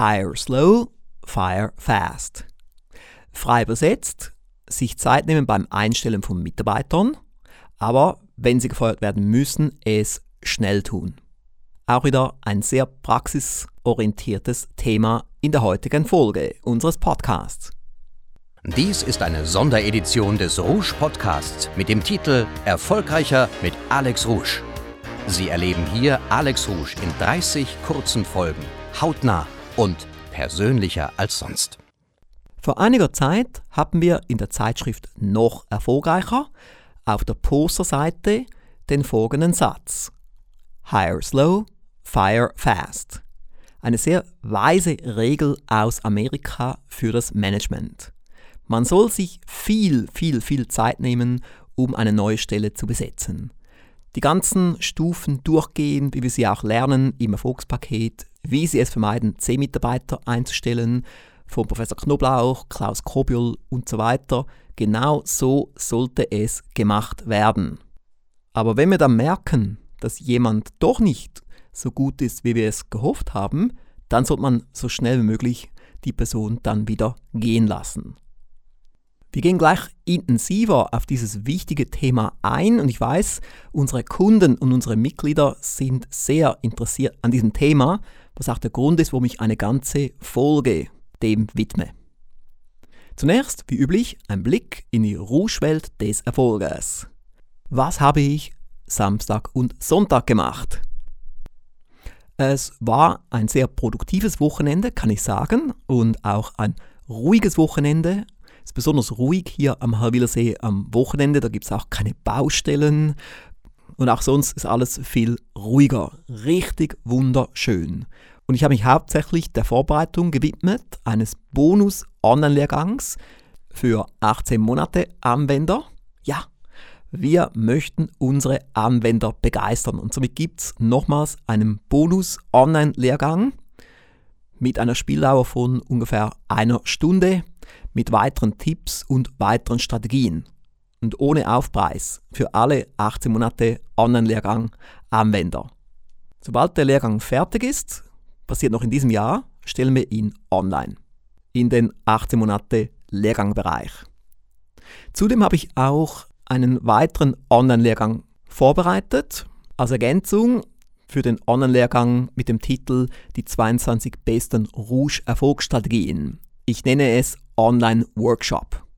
Hire slow, fire fast. Frei übersetzt, sich Zeit nehmen beim Einstellen von Mitarbeitern, aber wenn sie gefeuert werden müssen, es schnell tun. Auch wieder ein sehr praxisorientiertes Thema in der heutigen Folge unseres Podcasts. Dies ist eine Sonderedition des Rouge Podcasts mit dem Titel Erfolgreicher mit Alex Rouge. Sie erleben hier Alex Rouge in 30 kurzen Folgen, hautnah und persönlicher als sonst. Vor einiger Zeit hatten wir in der Zeitschrift Noch erfolgreicher auf der Posterseite den folgenden Satz. Hire slow, fire fast. Eine sehr weise Regel aus Amerika für das Management. Man soll sich viel, viel, viel Zeit nehmen, um eine neue Stelle zu besetzen. Die ganzen Stufen durchgehen, wie wir sie auch lernen im Erfolgspaket, wie sie es vermeiden, C-Mitarbeiter einzustellen, von Professor Knoblauch, Klaus Kobiol und so weiter. Genau so sollte es gemacht werden. Aber wenn wir dann merken, dass jemand doch nicht so gut ist, wie wir es gehofft haben, dann sollte man so schnell wie möglich die Person dann wieder gehen lassen. Wir gehen gleich intensiver auf dieses wichtige Thema ein und ich weiß, unsere Kunden und unsere Mitglieder sind sehr interessiert an diesem Thema, was auch der Grund ist, warum ich eine ganze Folge dem widme. Zunächst, wie üblich, ein Blick in die Rouge-Welt des Erfolges. Was habe ich Samstag und Sonntag gemacht? Es war ein sehr produktives Wochenende, kann ich sagen, und auch ein ruhiges Wochenende, ist besonders ruhig hier am Halwilersee am Wochenende. Da gibt es auch keine Baustellen. Und auch sonst ist alles viel ruhiger. Richtig wunderschön. Und ich habe mich hauptsächlich der Vorbereitung gewidmet eines Bonus-Online-Lehrgangs für 18 Monate Anwender. Ja, wir möchten unsere Anwender begeistern. Und somit gibt es nochmals einen Bonus-Online-Lehrgang mit einer Spieldauer von ungefähr einer Stunde mit weiteren Tipps und weiteren Strategien und ohne Aufpreis für alle 18 Monate Online-Lehrgang Anwender. Sobald der Lehrgang fertig ist, passiert noch in diesem Jahr, stellen wir ihn online in den 18 Monate Lehrgangbereich. Zudem habe ich auch einen weiteren Online-Lehrgang vorbereitet als Ergänzung für den Online-Lehrgang mit dem Titel Die 22 besten Rouge-Erfolgsstrategien. Ich nenne es Online-Workshop.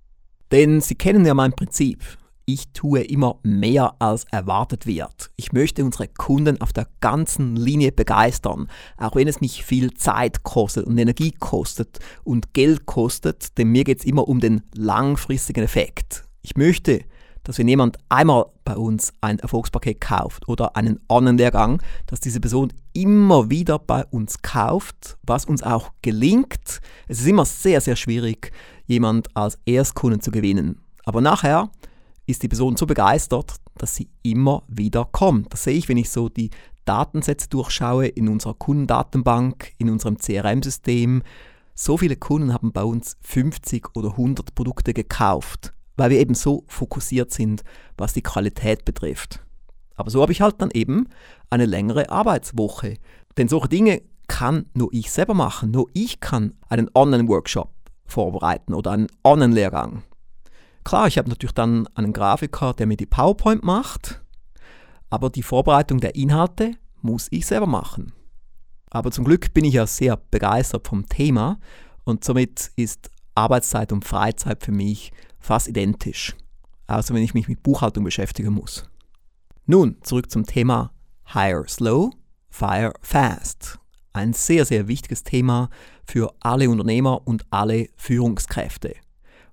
Denn Sie kennen ja mein Prinzip. Ich tue immer mehr, als erwartet wird. Ich möchte unsere Kunden auf der ganzen Linie begeistern, auch wenn es mich viel Zeit kostet und Energie kostet und Geld kostet, denn mir geht es immer um den langfristigen Effekt. Ich möchte, dass wenn jemand einmal bei uns ein Erfolgspaket kauft oder einen Online-Lehrgang, dass diese Person immer wieder bei uns kauft, was uns auch gelingt. Es ist immer sehr, sehr schwierig, jemand als Erstkunden zu gewinnen. Aber nachher ist die Person so begeistert, dass sie immer wieder kommt. Das sehe ich, wenn ich so die Datensätze durchschaue in unserer Kundendatenbank, in unserem CRM-System. So viele Kunden haben bei uns 50 oder 100 Produkte gekauft weil wir eben so fokussiert sind, was die Qualität betrifft. Aber so habe ich halt dann eben eine längere Arbeitswoche. Denn solche Dinge kann nur ich selber machen. Nur ich kann einen Online-Workshop vorbereiten oder einen Online-Lehrgang. Klar, ich habe natürlich dann einen Grafiker, der mir die PowerPoint macht, aber die Vorbereitung der Inhalte muss ich selber machen. Aber zum Glück bin ich ja sehr begeistert vom Thema und somit ist Arbeitszeit und Freizeit für mich fast identisch, außer wenn ich mich mit Buchhaltung beschäftigen muss. Nun, zurück zum Thema Hire Slow, Fire Fast. Ein sehr, sehr wichtiges Thema für alle Unternehmer und alle Führungskräfte.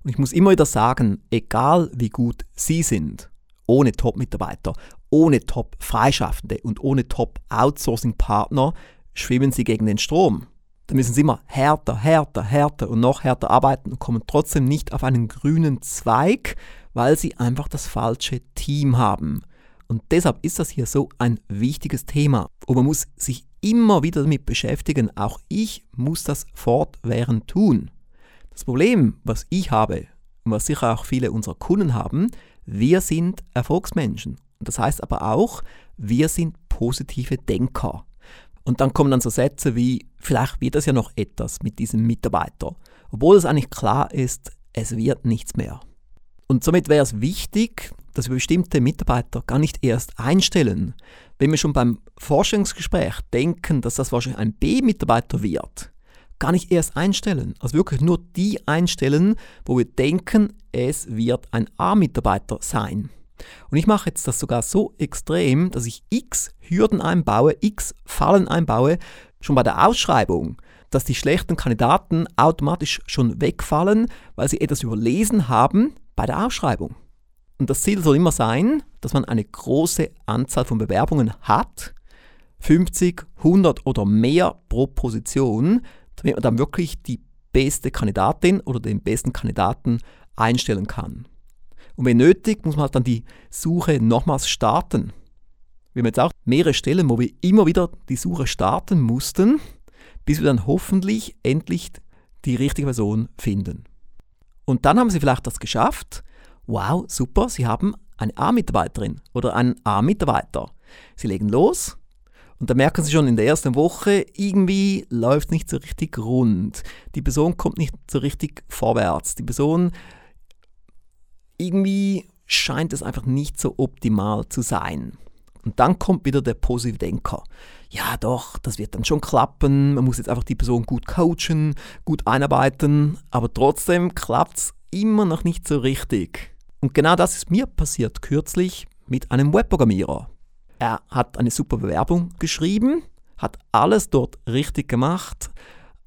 Und ich muss immer wieder sagen, egal wie gut Sie sind, ohne Top-Mitarbeiter, ohne Top-Freischaffende und ohne Top-Outsourcing-Partner schwimmen Sie gegen den Strom dann müssen sie immer härter, härter, härter und noch härter arbeiten und kommen trotzdem nicht auf einen grünen Zweig, weil sie einfach das falsche Team haben. Und deshalb ist das hier so ein wichtiges Thema. Und man muss sich immer wieder damit beschäftigen. Auch ich muss das fortwährend tun. Das Problem, was ich habe und was sicher auch viele unserer Kunden haben, wir sind Erfolgsmenschen. Das heißt aber auch, wir sind positive Denker. Und dann kommen dann so Sätze wie, vielleicht wird das ja noch etwas mit diesem Mitarbeiter, obwohl es eigentlich klar ist, es wird nichts mehr. Und somit wäre es wichtig, dass wir bestimmte Mitarbeiter gar nicht erst einstellen. Wenn wir schon beim Forschungsgespräch denken, dass das wahrscheinlich ein B-Mitarbeiter wird, gar nicht erst einstellen. Also wirklich nur die einstellen, wo wir denken, es wird ein A-Mitarbeiter sein. Und ich mache jetzt das sogar so extrem, dass ich x Hürden einbaue, x Fallen einbaue, schon bei der Ausschreibung, dass die schlechten Kandidaten automatisch schon wegfallen, weil sie etwas überlesen haben bei der Ausschreibung. Und das Ziel soll immer sein, dass man eine große Anzahl von Bewerbungen hat, 50, 100 oder mehr pro Position, damit man dann wirklich die beste Kandidatin oder den besten Kandidaten einstellen kann. Und wenn nötig, muss man halt dann die Suche nochmals starten. Wir haben jetzt auch mehrere Stellen, wo wir immer wieder die Suche starten mussten, bis wir dann hoffentlich endlich die richtige Person finden. Und dann haben Sie vielleicht das geschafft. Wow, super, Sie haben eine A-Mitarbeiterin oder einen A-Mitarbeiter. Sie legen los und da merken Sie schon in der ersten Woche, irgendwie läuft nicht so richtig rund. Die Person kommt nicht so richtig vorwärts. Die Person irgendwie scheint es einfach nicht so optimal zu sein. Und dann kommt wieder der positive Denker. Ja, doch, das wird dann schon klappen. Man muss jetzt einfach die Person gut coachen, gut einarbeiten, aber trotzdem klappt es immer noch nicht so richtig. Und genau das ist mir passiert kürzlich mit einem Webprogrammierer. Er hat eine super Bewerbung geschrieben, hat alles dort richtig gemacht,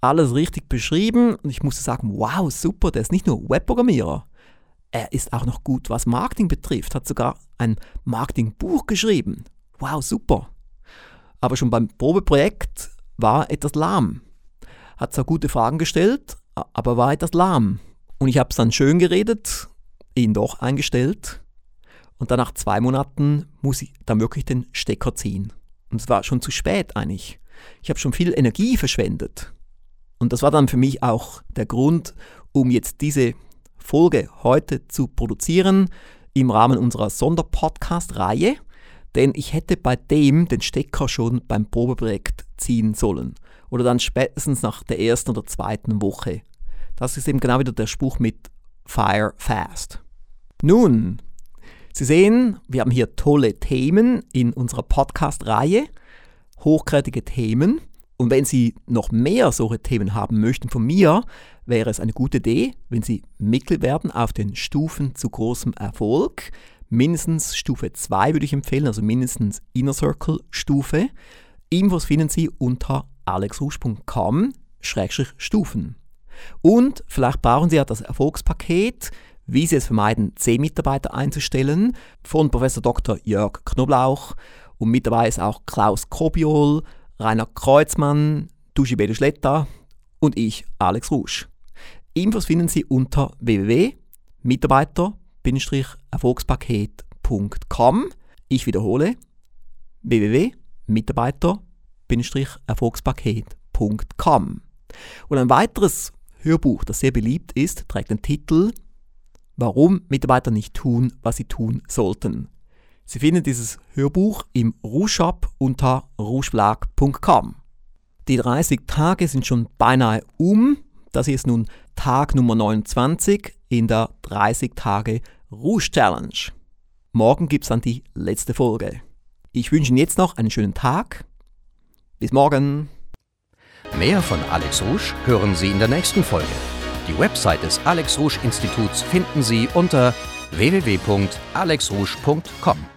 alles richtig beschrieben und ich musste sagen, wow, super, der ist nicht nur Webprogrammierer, er ist auch noch gut, was Marketing betrifft, hat sogar ein Marketingbuch geschrieben. Wow, super. Aber schon beim Probeprojekt war etwas lahm. Hat zwar gute Fragen gestellt, aber war etwas lahm. Und ich habe es dann schön geredet, ihn doch eingestellt. Und dann nach zwei Monaten muss ich dann wirklich den Stecker ziehen. Und es war schon zu spät eigentlich. Ich habe schon viel Energie verschwendet. Und das war dann für mich auch der Grund, um jetzt diese Folge heute zu produzieren im Rahmen unserer Sonderpodcast-Reihe, denn ich hätte bei dem den Stecker schon beim Probeprojekt ziehen sollen oder dann spätestens nach der ersten oder zweiten Woche. Das ist eben genau wieder der Spruch mit Fire Fast. Nun, Sie sehen, wir haben hier tolle Themen in unserer Podcast-Reihe, hochkarätige Themen. Und wenn Sie noch mehr solche Themen haben möchten von mir, wäre es eine gute Idee, wenn Sie Mitglied werden auf den Stufen zu großem Erfolg. Mindestens Stufe 2 würde ich empfehlen, also mindestens Inner Circle Stufe. Infos finden Sie unter alexrusch.com-stufen. Und vielleicht brauchen Sie ja das Erfolgspaket, wie Sie es vermeiden, 10 Mitarbeiter einzustellen, von Professor Dr. Jörg Knoblauch. Und mit dabei ist auch Klaus Kobiol, Rainer Kreuzmann, Duschi Bedeschletta und ich, Alex Rusch. Infos finden Sie unter www.mitarbeiter-erfolgspaket.com. Ich wiederhole www.mitarbeiter-erfolgspaket.com. Und ein weiteres Hörbuch, das sehr beliebt ist, trägt den Titel Warum Mitarbeiter nicht tun, was sie tun sollten. Sie finden dieses Hörbuch im Rouge-Shop unter rougeblag.com. Die 30 Tage sind schon beinahe um das ist nun Tag Nummer 29 in der 30 Tage Rouge Challenge. Morgen gibt es dann die letzte Folge. Ich wünsche Ihnen jetzt noch einen schönen Tag. Bis morgen. Mehr von Alex Rouge hören Sie in der nächsten Folge. Die Website des Alex Rouge Instituts finden Sie unter www.alexrouge.com.